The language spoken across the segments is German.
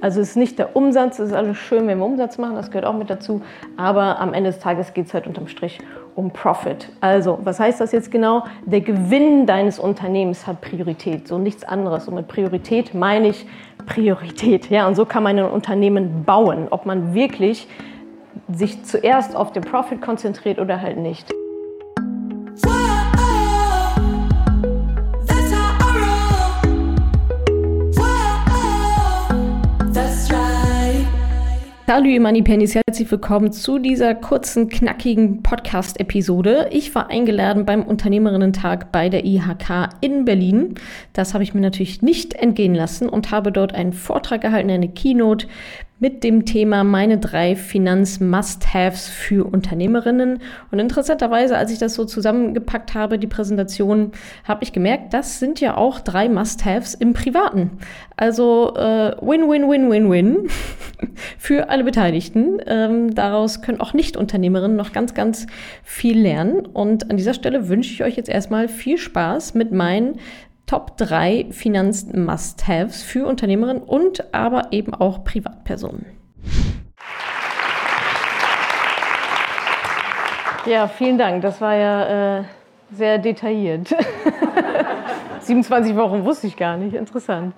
Also es ist nicht der Umsatz, es ist alles schön, wenn wir Umsatz machen, das gehört auch mit dazu, aber am Ende des Tages geht es halt unterm Strich um Profit. Also, was heißt das jetzt genau? Der Gewinn deines Unternehmens hat Priorität, so nichts anderes. Und mit Priorität meine ich Priorität. Ja, und so kann man ein Unternehmen bauen, ob man wirklich sich zuerst auf den Profit konzentriert oder halt nicht. Hallo ihr Money Pennies, herzlich willkommen zu dieser kurzen, knackigen Podcast-Episode. Ich war eingeladen beim Unternehmerinnen-Tag bei der IHK in Berlin. Das habe ich mir natürlich nicht entgehen lassen und habe dort einen Vortrag gehalten, eine Keynote mit dem Thema meine drei Finanz-Must-Haves für Unternehmerinnen. Und interessanterweise, als ich das so zusammengepackt habe, die Präsentation, habe ich gemerkt, das sind ja auch drei Must-Haves im Privaten. Also Win-Win-Win-Win-Win äh, für alle Beteiligten. Ähm, daraus können auch Nicht-Unternehmerinnen noch ganz, ganz viel lernen. Und an dieser Stelle wünsche ich euch jetzt erstmal viel Spaß mit meinen Top 3 Finanz-Must-Haves für Unternehmerinnen und aber eben auch Privatpersonen. Ja, vielen Dank. Das war ja äh, sehr detailliert. 27 Wochen wusste ich gar nicht. Interessant.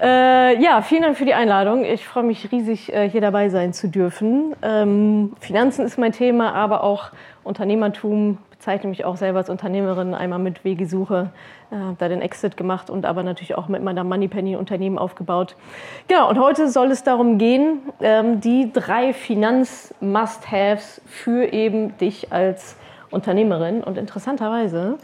Äh, ja, vielen Dank für die Einladung. Ich freue mich riesig, äh, hier dabei sein zu dürfen. Ähm, Finanzen ist mein Thema, aber auch Unternehmertum, bezeichne mich auch selber als Unternehmerin, einmal mit Wegesuche, äh, da den Exit gemacht und aber natürlich auch mit meiner Moneypenny Unternehmen aufgebaut. Genau, und heute soll es darum gehen, ähm, die drei Finanz-Must-Haves für eben dich als Unternehmerin. Und interessanterweise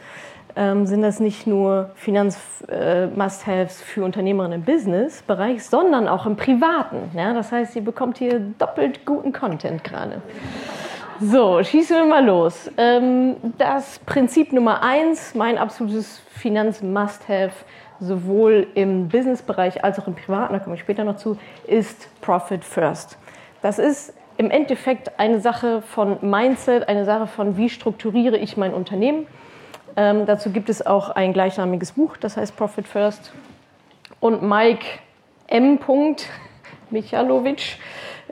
ähm, sind das nicht nur Finanz-Must-Haves äh, für Unternehmerinnen im Business-Bereich, sondern auch im Privaten. Ja? Das heißt, ihr bekommt hier doppelt guten Content gerade. So, schießen wir mal los. Ähm, das Prinzip Nummer eins, mein absolutes Finanz-Must-Have, sowohl im Business-Bereich als auch im Privaten, da komme ich später noch zu, ist Profit First. Das ist im Endeffekt eine Sache von Mindset, eine Sache von, wie strukturiere ich mein Unternehmen. Ähm, dazu gibt es auch ein gleichnamiges Buch, das heißt Profit First. Und Mike M. Michalovic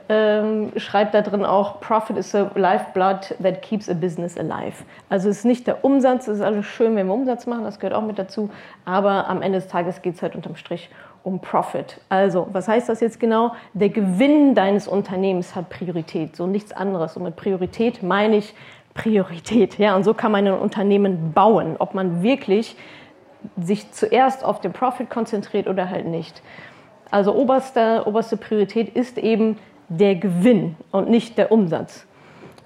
ähm, schreibt da drin auch, Profit is the lifeblood that keeps a business alive. Also es ist nicht der Umsatz, es ist alles schön, wenn wir Umsatz machen, das gehört auch mit dazu, aber am Ende des Tages geht es halt unterm Strich um Profit. Also, was heißt das jetzt genau? Der Gewinn deines Unternehmens hat Priorität, so nichts anderes. Und mit Priorität meine ich Priorität. Ja, und so kann man ein Unternehmen bauen, ob man wirklich sich zuerst auf den Profit konzentriert oder halt nicht. Also oberste, oberste Priorität ist eben der Gewinn und nicht der Umsatz.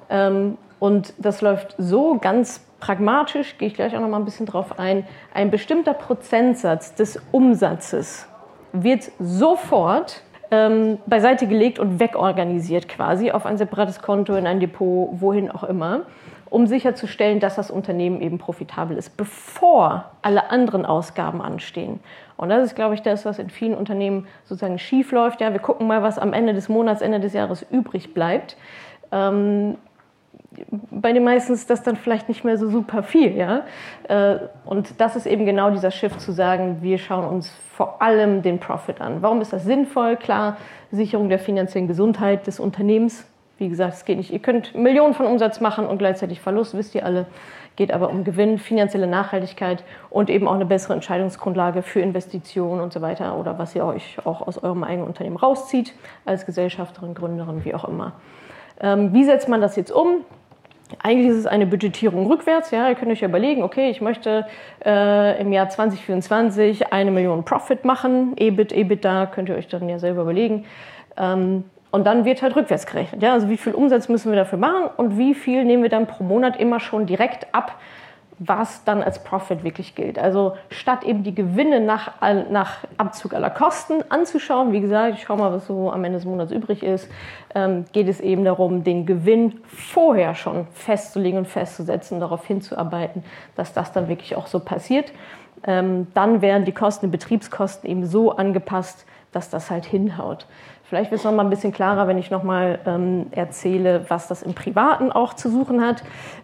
Ähm, und das läuft so ganz pragmatisch, gehe ich gleich auch noch mal ein bisschen drauf ein. Ein bestimmter Prozentsatz des Umsatzes wird sofort ähm, beiseite gelegt und wegorganisiert quasi auf ein separates Konto, in ein Depot, wohin auch immer, um sicherzustellen, dass das Unternehmen eben profitabel ist, bevor alle anderen Ausgaben anstehen. Und das ist, glaube ich, das, was in vielen Unternehmen sozusagen schief läuft. Ja, wir gucken mal, was am Ende des Monats, Ende des Jahres übrig bleibt. Ähm, bei den meisten ist das dann vielleicht nicht mehr so super viel, ja. Äh, und das ist eben genau dieser Shift zu sagen, wir schauen uns vor allem den Profit an. Warum ist das sinnvoll? Klar, Sicherung der finanziellen Gesundheit des Unternehmens. Wie gesagt, es geht nicht. Ihr könnt Millionen von Umsatz machen und gleichzeitig Verlust, wisst ihr alle geht aber um Gewinn, finanzielle Nachhaltigkeit und eben auch eine bessere Entscheidungsgrundlage für Investitionen und so weiter oder was ihr euch auch aus eurem eigenen Unternehmen rauszieht, als Gesellschafterin, Gründerin, wie auch immer. Ähm, wie setzt man das jetzt um? Eigentlich ist es eine Budgetierung rückwärts. Ja, ihr könnt euch überlegen, okay, ich möchte äh, im Jahr 2024 eine Million Profit machen. EBIT, EBITDA könnt ihr euch dann ja selber überlegen. Ähm, und dann wird halt rückwärts gerechnet. Ja? Also wie viel Umsatz müssen wir dafür machen und wie viel nehmen wir dann pro Monat immer schon direkt ab, was dann als Profit wirklich gilt. Also statt eben die Gewinne nach, nach Abzug aller Kosten anzuschauen, wie gesagt, ich schaue mal, was so am Ende des Monats übrig ist, ähm, geht es eben darum, den Gewinn vorher schon festzulegen und festzusetzen, darauf hinzuarbeiten, dass das dann wirklich auch so passiert. Ähm, dann werden die Kosten, die Betriebskosten eben so angepasst, dass das halt hinhaut. Vielleicht wird es noch mal ein bisschen klarer, wenn ich noch mal ähm, erzähle, was das im Privaten auch zu suchen hat.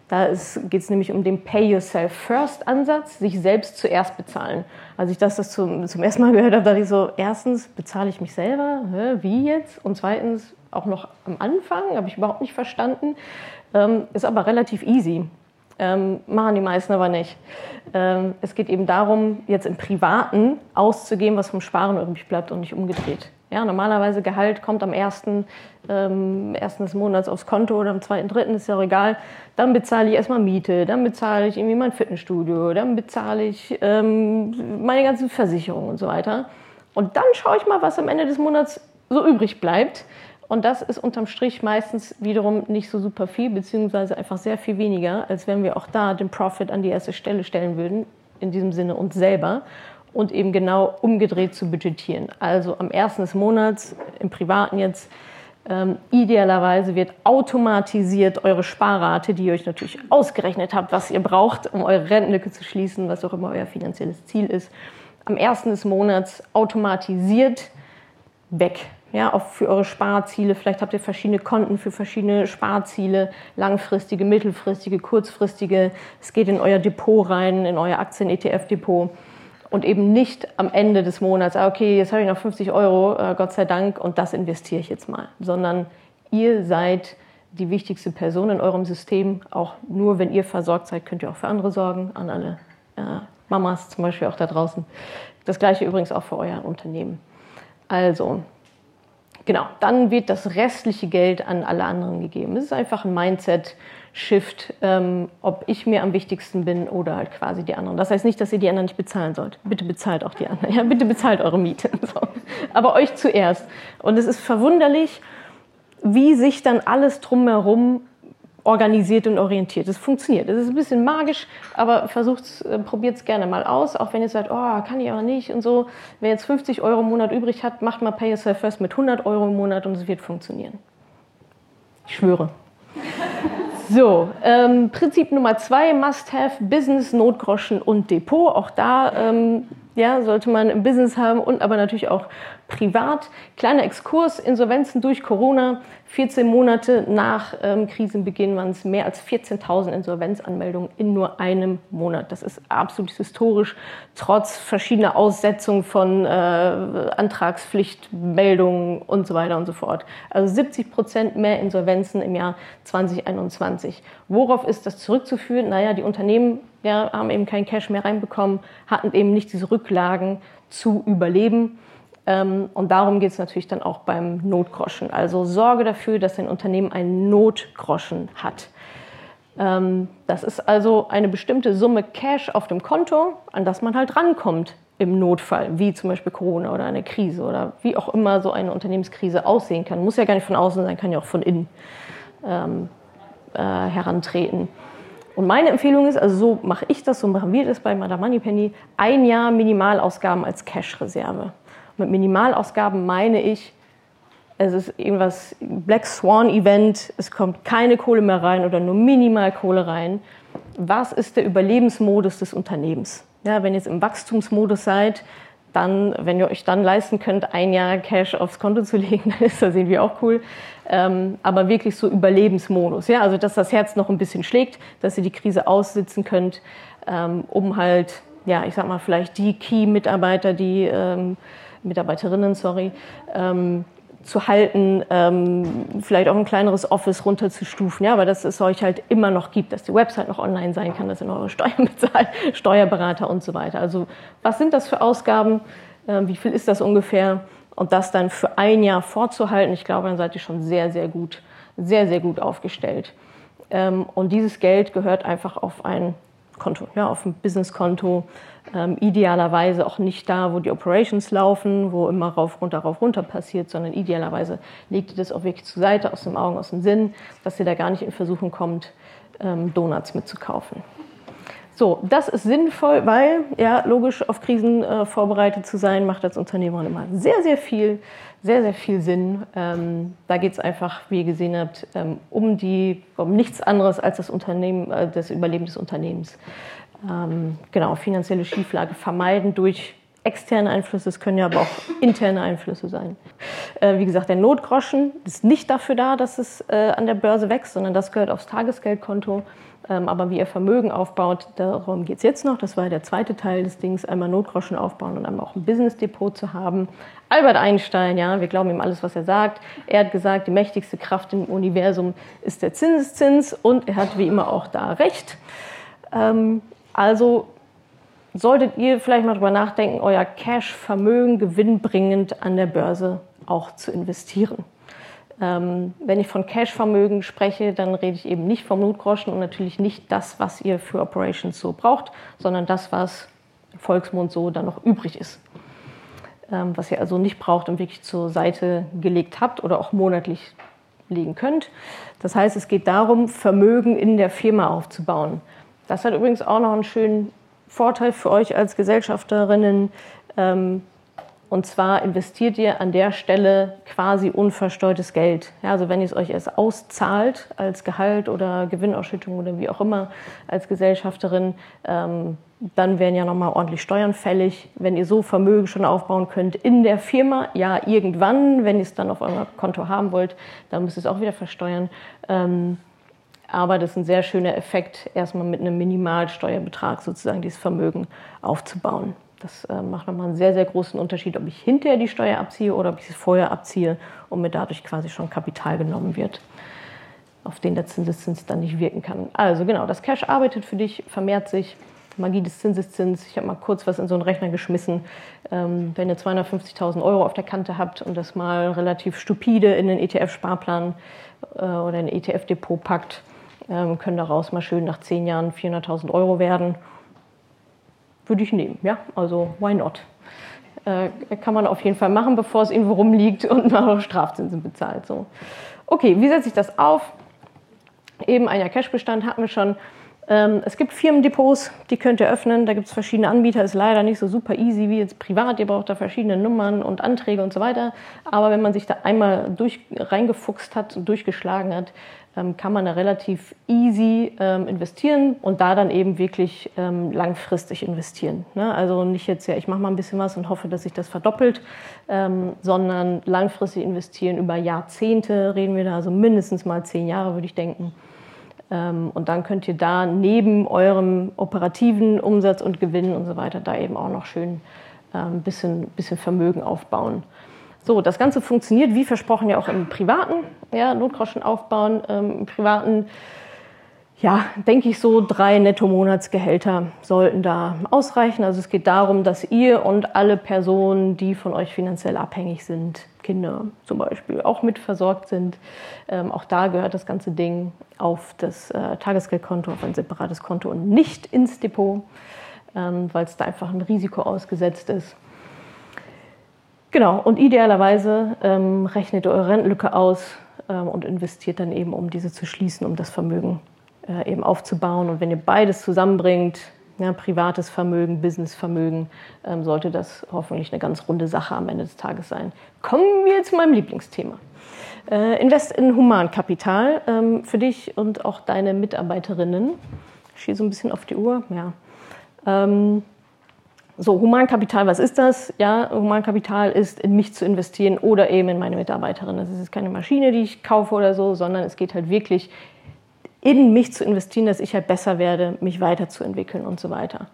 Da geht es nämlich um den Pay Yourself First Ansatz, sich selbst zuerst bezahlen. Als ich das, das zum, zum ersten Mal gehört habe, dachte ich so, erstens bezahle ich mich selber, Hä, wie jetzt? Und zweitens auch noch am Anfang, habe ich überhaupt nicht verstanden. Ähm, ist aber relativ easy. Ähm, machen die meisten aber nicht. Ähm, es geht eben darum, jetzt im Privaten auszugeben, was vom Sparen übrig bleibt und nicht umgedreht. Ja, normalerweise Gehalt kommt am ersten, ähm, ersten des Monats aufs Konto oder am zweiten, dritten, ist ja auch egal. Dann bezahle ich erstmal Miete, dann bezahle ich irgendwie mein Fitnessstudio, dann bezahle ich ähm, meine ganzen Versicherungen und so weiter. Und dann schaue ich mal, was am Ende des Monats so übrig bleibt. Und das ist unterm Strich meistens wiederum nicht so super viel, beziehungsweise einfach sehr viel weniger, als wenn wir auch da den Profit an die erste Stelle stellen würden, in diesem Sinne uns selber und eben genau umgedreht zu budgetieren. Also am ersten des Monats, im Privaten jetzt, ähm, idealerweise wird automatisiert eure Sparrate, die ihr euch natürlich ausgerechnet habt, was ihr braucht, um eure Rentenlücke zu schließen, was auch immer euer finanzielles Ziel ist, am ersten des Monats automatisiert weg ja, auch für eure Sparziele. Vielleicht habt ihr verschiedene Konten für verschiedene Sparziele, langfristige, mittelfristige, kurzfristige. Es geht in euer Depot rein, in euer Aktien-ETF-Depot und eben nicht am Ende des Monats, ah, okay, jetzt habe ich noch 50 Euro, äh, Gott sei Dank, und das investiere ich jetzt mal, sondern ihr seid die wichtigste Person in eurem System. Auch nur wenn ihr versorgt seid, könnt ihr auch für andere sorgen, an alle äh, Mamas zum Beispiel auch da draußen. Das gleiche übrigens auch für euer Unternehmen. Also, Genau, dann wird das restliche Geld an alle anderen gegeben. Es ist einfach ein Mindset-Shift, ähm, ob ich mir am wichtigsten bin oder halt quasi die anderen. Das heißt nicht, dass ihr die anderen nicht bezahlen sollt. Bitte bezahlt auch die anderen. Ja, bitte bezahlt eure Miete. So. Aber euch zuerst. Und es ist verwunderlich, wie sich dann alles drumherum organisiert und orientiert. Es funktioniert. Es ist ein bisschen magisch, aber versucht äh, probiert es gerne mal aus. Auch wenn ihr sagt, oh, kann ich aber nicht und so. Wer jetzt 50 Euro im Monat übrig hat, macht mal Pay Yourself First mit 100 Euro im Monat und es wird funktionieren. Ich schwöre. So, ähm, Prinzip Nummer zwei, Must-Have, Business, Notgroschen und Depot. Auch da ähm, ja, sollte man im Business haben und aber natürlich auch privat. Kleiner Exkurs, Insolvenzen durch Corona. 14 Monate nach ähm, Krisenbeginn waren es mehr als 14.000 Insolvenzanmeldungen in nur einem Monat. Das ist absolut historisch, trotz verschiedener Aussetzungen von äh, Antragspflichtmeldungen und so weiter und so fort. Also 70 Prozent mehr Insolvenzen im Jahr 2021. Worauf ist das zurückzuführen? Naja, die Unternehmen ja, haben eben kein Cash mehr reinbekommen, hatten eben nicht diese Rücklagen zu überleben. Ähm, und darum geht es natürlich dann auch beim Notgroschen. Also sorge dafür, dass dein Unternehmen einen Notgroschen hat. Ähm, das ist also eine bestimmte Summe Cash auf dem Konto, an das man halt rankommt im Notfall, wie zum Beispiel Corona oder eine Krise oder wie auch immer so eine Unternehmenskrise aussehen kann. Muss ja gar nicht von außen sein, kann ja auch von innen ähm, äh, herantreten. Und meine Empfehlung ist, also so mache ich das, so machen wir das bei Madame Moneypenny, ein Jahr Minimalausgaben als Cash-Reserve. Mit Minimalausgaben meine ich, es ist irgendwas Black Swan Event, es kommt keine Kohle mehr rein oder nur minimal Kohle rein. Was ist der Überlebensmodus des Unternehmens? Ja, wenn ihr jetzt im Wachstumsmodus seid, dann, wenn ihr euch dann leisten könnt, ein Jahr Cash aufs Konto zu legen, dann ist das irgendwie auch cool. Ähm, aber wirklich so Überlebensmodus, ja, also dass das Herz noch ein bisschen schlägt, dass ihr die Krise aussitzen könnt, ähm, um halt, ja, ich sag mal, vielleicht die Key-Mitarbeiter, die ähm, Mitarbeiterinnen, sorry, ähm, zu halten, ähm, vielleicht auch ein kleineres Office runterzustufen, ja, aber dass es euch halt immer noch gibt, dass die Website noch online sein kann, dass ihr eure Steuern bezahlt, Steuerberater und so weiter. Also was sind das für Ausgaben? Äh, wie viel ist das ungefähr? Und das dann für ein Jahr vorzuhalten, ich glaube, dann seid ihr schon sehr, sehr gut, sehr, sehr gut aufgestellt. Ähm, und dieses Geld gehört einfach auf ein Konto, ja, auf ein Businesskonto. Ähm, idealerweise auch nicht da, wo die Operations laufen, wo immer rauf, runter, rauf, runter passiert, sondern idealerweise legt ihr das auch wirklich zur Seite, aus dem Augen, aus dem Sinn, dass ihr da gar nicht in Versuchung kommt, ähm, Donuts mitzukaufen. So, das ist sinnvoll, weil, ja, logisch auf Krisen äh, vorbereitet zu sein, macht als Unternehmerin immer sehr, sehr viel, sehr, sehr viel Sinn. Ähm, da geht es einfach, wie ihr gesehen habt, ähm, um, die, um nichts anderes als das, Unternehmen, äh, das Überleben des Unternehmens. Ähm, genau, finanzielle Schieflage vermeiden durch externe Einflüsse, es können ja aber auch interne Einflüsse sein. Äh, wie gesagt, der Notgroschen ist nicht dafür da, dass es äh, an der Börse wächst, sondern das gehört aufs Tagesgeldkonto. Ähm, aber wie ihr Vermögen aufbaut, darum geht es jetzt noch. Das war der zweite Teil des Dings, einmal Notgroschen aufbauen und einmal auch ein Business-Depot zu haben. Albert Einstein, ja, wir glauben ihm alles, was er sagt. Er hat gesagt, die mächtigste Kraft im Universum ist der Zinseszins und er hat wie immer auch da recht. Ähm, also solltet ihr vielleicht mal drüber nachdenken, euer Cash-Vermögen gewinnbringend an der Börse auch zu investieren. Ähm, wenn ich von Cash-Vermögen spreche, dann rede ich eben nicht vom Notgroschen und natürlich nicht das, was ihr für Operations so braucht, sondern das, was Volksmund so dann noch übrig ist. Ähm, was ihr also nicht braucht und wirklich zur Seite gelegt habt oder auch monatlich legen könnt. Das heißt, es geht darum, Vermögen in der Firma aufzubauen. Das hat übrigens auch noch einen schönen Vorteil für euch als Gesellschafterinnen. Ähm, und zwar investiert ihr an der Stelle quasi unversteuertes Geld. Ja, also wenn ihr es euch erst auszahlt als Gehalt oder Gewinnausschüttung oder wie auch immer als Gesellschafterin, ähm, dann werden ja nochmal ordentlich Steuern fällig. Wenn ihr so Vermögen schon aufbauen könnt in der Firma, ja irgendwann, wenn ihr es dann auf eurem Konto haben wollt, dann müsst ihr es auch wieder versteuern. Ähm, aber das ist ein sehr schöner Effekt, erstmal mit einem Minimalsteuerbetrag sozusagen dieses Vermögen aufzubauen. Das äh, macht nochmal einen sehr, sehr großen Unterschied, ob ich hinterher die Steuer abziehe oder ob ich sie vorher abziehe und mir dadurch quasi schon Kapital genommen wird, auf den der Zinseszins dann nicht wirken kann. Also genau, das Cash arbeitet für dich, vermehrt sich. Magie des Zinseszins. Ich habe mal kurz was in so einen Rechner geschmissen. Ähm, wenn ihr 250.000 Euro auf der Kante habt und das mal relativ stupide in den ETF-Sparplan äh, oder ein ETF-Depot packt, ähm, können daraus mal schön nach zehn Jahren 400.000 Euro werden würde ich nehmen. Ja, also why not? Äh, kann man auf jeden Fall machen, bevor es irgendwo rumliegt und man auch Strafzinsen bezahlt. So. Okay, wie setze ich das auf? Eben ein Jahr Cashbestand hatten wir schon. Ähm, es gibt Firmendepots, die könnt ihr öffnen. Da gibt es verschiedene Anbieter. Ist leider nicht so super easy wie jetzt privat. Ihr braucht da verschiedene Nummern und Anträge und so weiter. Aber wenn man sich da einmal durch, reingefuchst hat und durchgeschlagen hat, kann man da relativ easy ähm, investieren und da dann eben wirklich ähm, langfristig investieren. Ne? Also nicht jetzt, ja, ich mache mal ein bisschen was und hoffe, dass sich das verdoppelt, ähm, sondern langfristig investieren über Jahrzehnte, reden wir da, also mindestens mal zehn Jahre, würde ich denken. Ähm, und dann könnt ihr da neben eurem operativen Umsatz und Gewinn und so weiter da eben auch noch schön ein ähm, bisschen, bisschen Vermögen aufbauen. So, das Ganze funktioniert wie versprochen ja auch im Privaten. Ja, Notgroschen aufbauen. Ähm, Im Privaten, ja, denke ich so, drei Netto-Monatsgehälter sollten da ausreichen. Also es geht darum, dass ihr und alle Personen, die von euch finanziell abhängig sind, Kinder zum Beispiel, auch mit versorgt sind. Ähm, auch da gehört das ganze Ding auf das äh, Tagesgeldkonto, auf ein separates Konto und nicht ins Depot, ähm, weil es da einfach ein Risiko ausgesetzt ist. Genau, und idealerweise ähm, rechnet ihr eure Rentenlücke aus ähm, und investiert dann eben, um diese zu schließen, um das Vermögen äh, eben aufzubauen. Und wenn ihr beides zusammenbringt, ja, privates Vermögen, Businessvermögen, ähm, sollte das hoffentlich eine ganz runde Sache am Ende des Tages sein. Kommen wir zu meinem Lieblingsthema. Äh, invest in Humankapital ähm, für dich und auch deine Mitarbeiterinnen. Ich stehe so ein bisschen auf die Uhr. Ja. Ähm, so, Humankapital, was ist das? Ja, Humankapital ist, in mich zu investieren oder eben in meine Mitarbeiterin. Das ist keine Maschine, die ich kaufe oder so, sondern es geht halt wirklich in mich zu investieren, dass ich halt besser werde, mich weiterzuentwickeln und so weiter.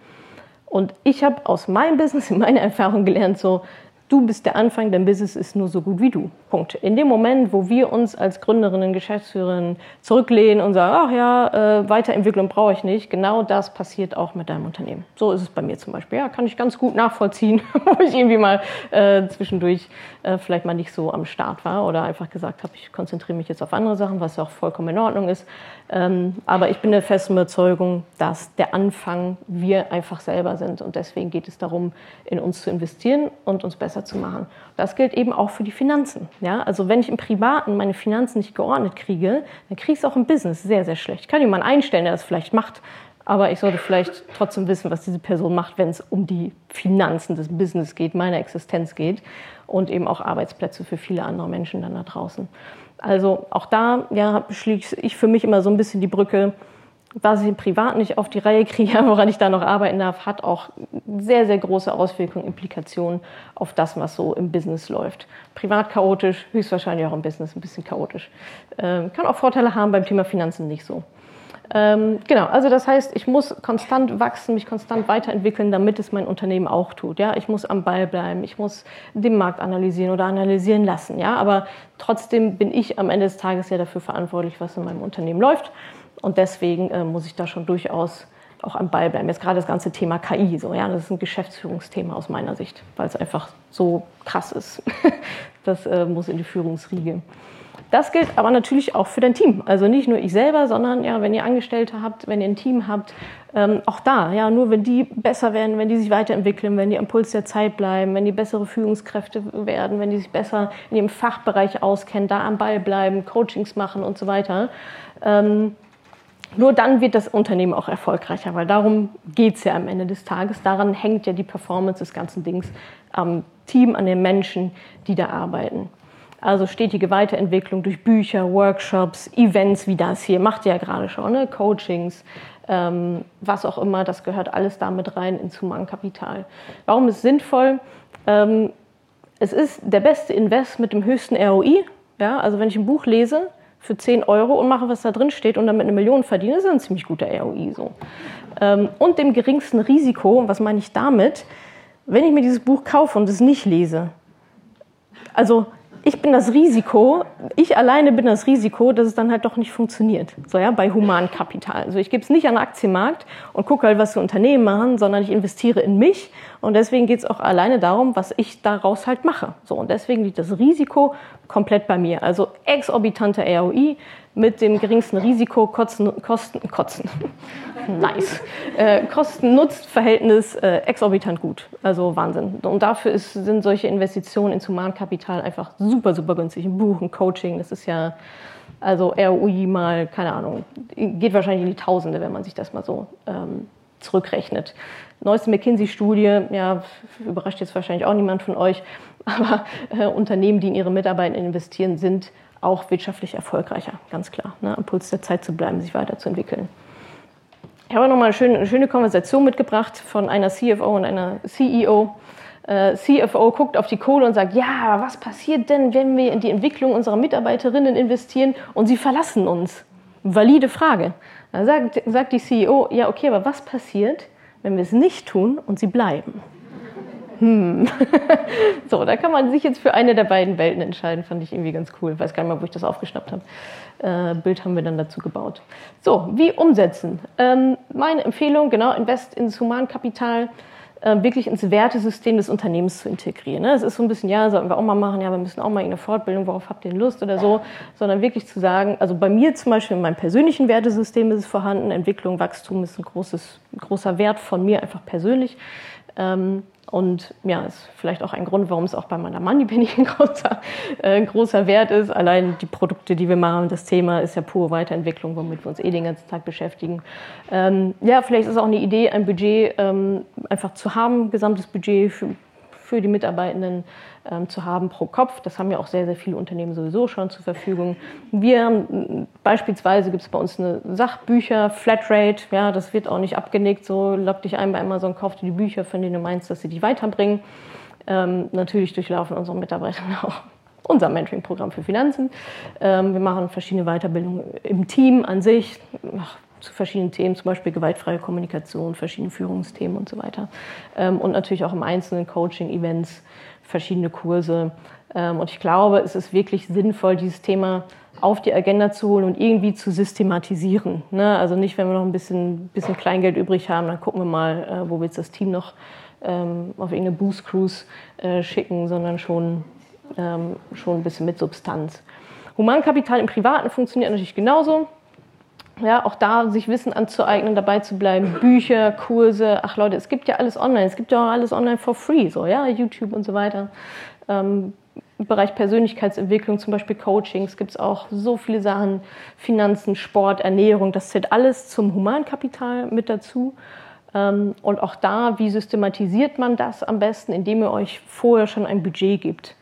Und ich habe aus meinem Business, in meiner Erfahrung gelernt, so, Du bist der Anfang, dein Business ist nur so gut wie du. Punkt. In dem Moment, wo wir uns als Gründerinnen, Geschäftsführerinnen zurücklehnen und sagen, ach ja, äh, Weiterentwicklung brauche ich nicht, genau das passiert auch mit deinem Unternehmen. So ist es bei mir zum Beispiel. Ja, kann ich ganz gut nachvollziehen, wo ich irgendwie mal äh, zwischendurch äh, vielleicht mal nicht so am Start war oder einfach gesagt habe, ich konzentriere mich jetzt auf andere Sachen, was auch vollkommen in Ordnung ist. Ähm, aber ich bin der festen Überzeugung, dass der Anfang wir einfach selber sind und deswegen geht es darum, in uns zu investieren und uns besser zu machen. Das gilt eben auch für die Finanzen. Ja? Also wenn ich im Privaten meine Finanzen nicht geordnet kriege, dann kriege ich es auch im Business sehr, sehr schlecht. Ich kann jemanden einstellen, der das vielleicht macht, aber ich sollte vielleicht trotzdem wissen, was diese Person macht, wenn es um die Finanzen des Business geht, meiner Existenz geht und eben auch Arbeitsplätze für viele andere Menschen dann da draußen. Also auch da ja, schließe ich für mich immer so ein bisschen die Brücke, was ich Privat nicht auf die Reihe kriege, woran ich da noch arbeiten darf, hat auch sehr, sehr große Auswirkungen, Implikationen auf das, was so im Business läuft. Privat chaotisch, höchstwahrscheinlich auch im Business ein bisschen chaotisch. Ähm, kann auch Vorteile haben, beim Thema Finanzen nicht so. Ähm, genau, also das heißt, ich muss konstant wachsen, mich konstant weiterentwickeln, damit es mein Unternehmen auch tut. Ja, ich muss am Ball bleiben, ich muss den Markt analysieren oder analysieren lassen. Ja, aber trotzdem bin ich am Ende des Tages ja dafür verantwortlich, was in meinem Unternehmen läuft. Und deswegen äh, muss ich da schon durchaus auch am Ball bleiben. Jetzt gerade das ganze Thema KI, so ja, das ist ein Geschäftsführungsthema aus meiner Sicht, weil es einfach so krass ist. das äh, muss in die Führungsriege. Das gilt aber natürlich auch für dein Team. Also nicht nur ich selber, sondern ja, wenn ihr Angestellte habt, wenn ihr ein Team habt, ähm, auch da, ja, nur wenn die besser werden, wenn die sich weiterentwickeln, wenn die am Puls der Zeit bleiben, wenn die bessere Führungskräfte werden, wenn die sich besser in ihrem Fachbereich auskennen, da am Ball bleiben, Coachings machen und so weiter. Ähm, nur dann wird das Unternehmen auch erfolgreicher, weil darum geht es ja am Ende des Tages. Daran hängt ja die Performance des ganzen Dings am Team, an den Menschen, die da arbeiten. Also stetige Weiterentwicklung durch Bücher, Workshops, Events wie das hier, macht ihr ja gerade schon, ne? Coachings, ähm, was auch immer, das gehört alles damit rein ins Humankapital. Warum ist es sinnvoll? Ähm, es ist der beste Invest mit dem höchsten ROI. Ja? Also wenn ich ein Buch lese für 10 Euro und mache, was da drin steht und damit eine Million verdiene, ist ein ziemlich guter ROI. So. Ähm, und dem geringsten Risiko, was meine ich damit? Wenn ich mir dieses Buch kaufe und es nicht lese, also ich bin das Risiko, ich alleine bin das Risiko, dass es dann halt doch nicht funktioniert. So ja, bei Humankapital. Also ich gebe es nicht an den Aktienmarkt und gucke halt, was die Unternehmen machen, sondern ich investiere in mich und deswegen geht es auch alleine darum, was ich daraus halt mache. So und deswegen liegt das Risiko komplett bei mir. Also exorbitante ROI mit dem geringsten Risiko, Kosten, Kosten, Kosten. nice. Äh, Kosten-Nutz-Verhältnis äh, exorbitant gut. Also Wahnsinn. Und dafür ist, sind solche Investitionen ins Humankapital einfach super, super günstig. Ein Buch, ein Coaching, das ist ja, also ROI mal, keine Ahnung, geht wahrscheinlich in die Tausende, wenn man sich das mal so ähm, zurückrechnet. Neueste McKinsey-Studie, ja, überrascht jetzt wahrscheinlich auch niemand von euch, aber äh, Unternehmen, die in ihre Mitarbeiter investieren, sind auch wirtschaftlich erfolgreicher, ganz klar. Ne? Am Puls der Zeit zu bleiben, sich weiterzuentwickeln. Ich habe nochmal eine schöne, eine schöne Konversation mitgebracht von einer CFO und einer CEO. Äh, CFO guckt auf die Kohle und sagt, ja, was passiert denn, wenn wir in die Entwicklung unserer Mitarbeiterinnen investieren und sie verlassen uns? Valide Frage. Dann sagt, sagt die CEO, ja, okay, aber was passiert, wenn wir es nicht tun und sie bleiben? Hm. so, da kann man sich jetzt für eine der beiden Welten entscheiden. Fand ich irgendwie ganz cool. Weiß gar nicht mal, wo ich das aufgeschnappt habe. Äh, Bild haben wir dann dazu gebaut. So, wie umsetzen? Ähm, meine Empfehlung, genau, invest ins Humankapital äh, wirklich ins Wertesystem des Unternehmens zu integrieren. Ne? Es ist so ein bisschen, ja, sollten wir auch mal machen, ja, wir müssen auch mal eine Fortbildung, worauf habt ihr Lust oder so, sondern wirklich zu sagen, also bei mir zum Beispiel in meinem persönlichen Wertesystem ist es vorhanden, Entwicklung, Wachstum ist ein, großes, großer Wert von mir einfach persönlich. Ähm, und ja, ist vielleicht auch ein Grund, warum es auch bei meiner Money Penny ein großer, äh, großer Wert ist. Allein die Produkte, die wir machen, das Thema ist ja pure Weiterentwicklung, womit wir uns eh den ganzen Tag beschäftigen. Ähm, ja, vielleicht ist es auch eine Idee, ein Budget ähm, einfach zu haben, gesamtes Budget für, für die Mitarbeitenden ähm, zu haben pro Kopf. Das haben ja auch sehr, sehr viele Unternehmen sowieso schon zur Verfügung. Wir haben beispielsweise gibt es bei uns eine Sachbücher, Flatrate, ja, das wird auch nicht abgenickt. So lock dich ein bei Amazon, kauf dir die Bücher, von denen du meinst, dass sie dich weiterbringen. Ähm, natürlich durchlaufen unsere Mitarbeiter auch unser Mentoring-Programm für Finanzen. Ähm, wir machen verschiedene Weiterbildungen im Team an sich. Zu verschiedenen Themen, zum Beispiel gewaltfreie Kommunikation, verschiedene Führungsthemen und so weiter. Ähm, und natürlich auch im Einzelnen Coaching, Events, verschiedene Kurse. Ähm, und ich glaube, es ist wirklich sinnvoll, dieses Thema auf die Agenda zu holen und irgendwie zu systematisieren. Ne? Also nicht, wenn wir noch ein bisschen, bisschen Kleingeld übrig haben, dann gucken wir mal, äh, wo wir jetzt das Team noch ähm, auf irgendeine Boost Cruise äh, schicken, sondern schon, schon ein bisschen mit Substanz. Humankapital im Privaten funktioniert natürlich genauso. Ja, auch da sich Wissen anzueignen, dabei zu bleiben, Bücher, Kurse. Ach Leute, es gibt ja alles online. Es gibt ja auch alles online for free, so ja, YouTube und so weiter. Ähm, Im Bereich Persönlichkeitsentwicklung, zum Beispiel Coachings, gibt es auch so viele Sachen. Finanzen, Sport, Ernährung, das zählt alles zum Humankapital mit dazu. Ähm, und auch da, wie systematisiert man das am besten, indem ihr euch vorher schon ein Budget gibt.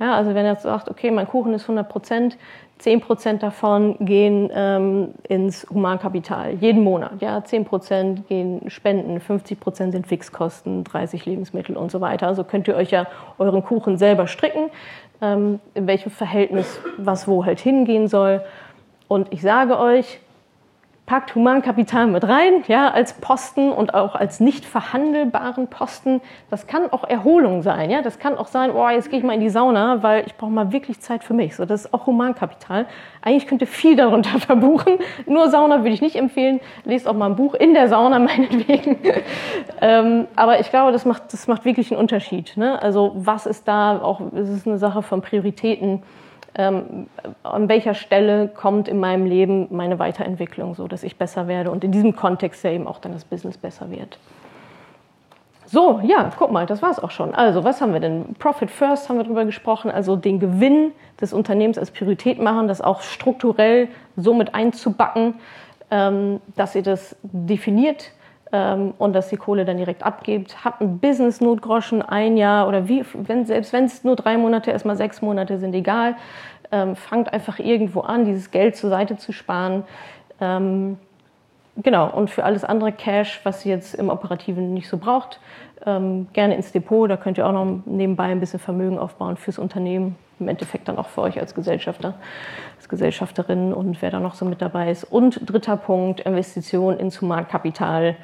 Ja, also wenn ihr jetzt sagt, okay, mein Kuchen ist 100 Prozent, 10 Prozent davon gehen ähm, ins Humankapital, jeden Monat. Ja, 10 Prozent gehen Spenden, 50 Prozent sind Fixkosten, 30 Lebensmittel und so weiter. Also könnt ihr euch ja euren Kuchen selber stricken, ähm, in welchem Verhältnis was wo halt hingehen soll. Und ich sage euch, packt Humankapital mit rein, ja, als Posten und auch als nicht verhandelbaren Posten. Das kann auch Erholung sein, ja. Das kann auch sein, oh, jetzt gehe ich mal in die Sauna, weil ich brauche mal wirklich Zeit für mich. So, das ist auch Humankapital. Eigentlich könnt ihr viel darunter verbuchen. Nur Sauna würde ich nicht empfehlen. Lest auch mal ein Buch in der Sauna, meinetwegen. ähm, aber ich glaube, das macht, das macht wirklich einen Unterschied. Ne? Also, was ist da auch, es ist eine Sache von Prioritäten ähm, an welcher Stelle kommt in meinem Leben meine Weiterentwicklung, so dass ich besser werde und in diesem Kontext ja eben auch dann das Business besser wird. So, ja, guck mal, das war es auch schon. Also, was haben wir denn? Profit First haben wir darüber gesprochen, also den Gewinn des Unternehmens als Priorität machen, das auch strukturell so mit einzubacken, ähm, dass ihr das definiert ähm, und dass die Kohle dann direkt abgibt. Habt ein Business-Notgroschen, ein Jahr oder wie, wenn, selbst wenn es nur drei Monate, erstmal sechs Monate sind, egal. Ähm, fangt einfach irgendwo an, dieses Geld zur Seite zu sparen. Ähm, genau, und für alles andere Cash, was ihr jetzt im Operativen nicht so braucht, ähm, gerne ins Depot. Da könnt ihr auch noch nebenbei ein bisschen Vermögen aufbauen fürs Unternehmen. Im Endeffekt dann auch für euch als Gesellschafter, als Gesellschafterin und wer da noch so mit dabei ist. Und dritter Punkt, Investition ins Humankapital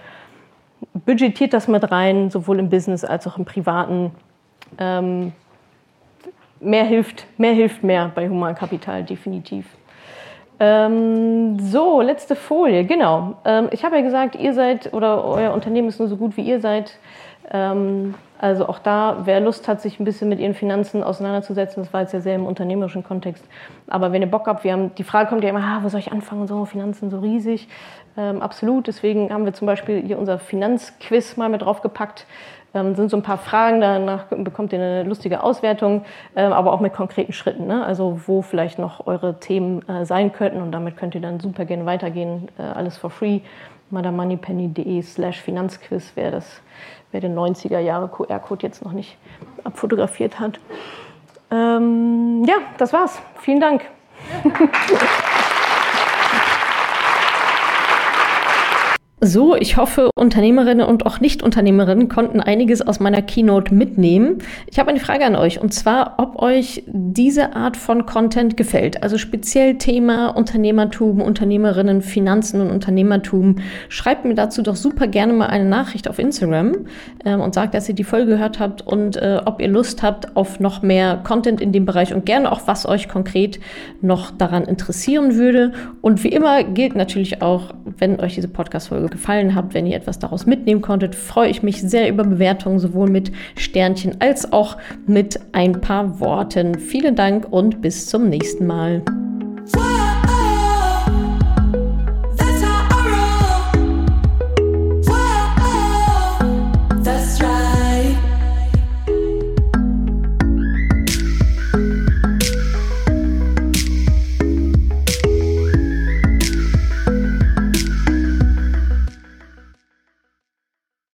budgetiert das mit rein, sowohl im Business als auch im Privaten. Ähm, mehr hilft, mehr hilft mehr bei Humankapital, definitiv. Ähm, so, letzte Folie, genau. Ähm, ich habe ja gesagt, ihr seid oder euer Unternehmen ist nur so gut wie ihr seid. Ähm, also auch da, wer Lust hat, sich ein bisschen mit ihren Finanzen auseinanderzusetzen, das war jetzt ja sehr im unternehmerischen Kontext. Aber wenn ihr Bock habt, wir haben, die Frage kommt ja immer, ah, wo soll ich anfangen, so Finanzen so riesig. Ähm, absolut, deswegen haben wir zum Beispiel hier unser Finanzquiz mal mit draufgepackt. Ähm, sind so ein paar Fragen, danach bekommt ihr eine lustige Auswertung, ähm, aber auch mit konkreten Schritten. Ne? Also wo vielleicht noch eure Themen äh, sein könnten und damit könnt ihr dann super gerne weitergehen. Äh, alles for free. madamoneypenny.de slash Finanzquiz, wer das, wer den 90er Jahre QR-Code jetzt noch nicht abfotografiert hat. Ähm, ja, das war's. Vielen Dank. So, ich hoffe, Unternehmerinnen und auch Nicht-Unternehmerinnen konnten einiges aus meiner Keynote mitnehmen. Ich habe eine Frage an euch und zwar, ob euch diese Art von Content gefällt. Also speziell Thema Unternehmertum, Unternehmerinnen, Finanzen und Unternehmertum. Schreibt mir dazu doch super gerne mal eine Nachricht auf Instagram ähm, und sagt, dass ihr die Folge gehört habt und äh, ob ihr Lust habt auf noch mehr Content in dem Bereich und gerne auch, was euch konkret noch daran interessieren würde. Und wie immer gilt natürlich auch, wenn euch diese Podcast-Folge gefallen hat, wenn ihr etwas daraus mitnehmen konntet, freue ich mich sehr über Bewertungen, sowohl mit Sternchen als auch mit ein paar Worten. Vielen Dank und bis zum nächsten Mal.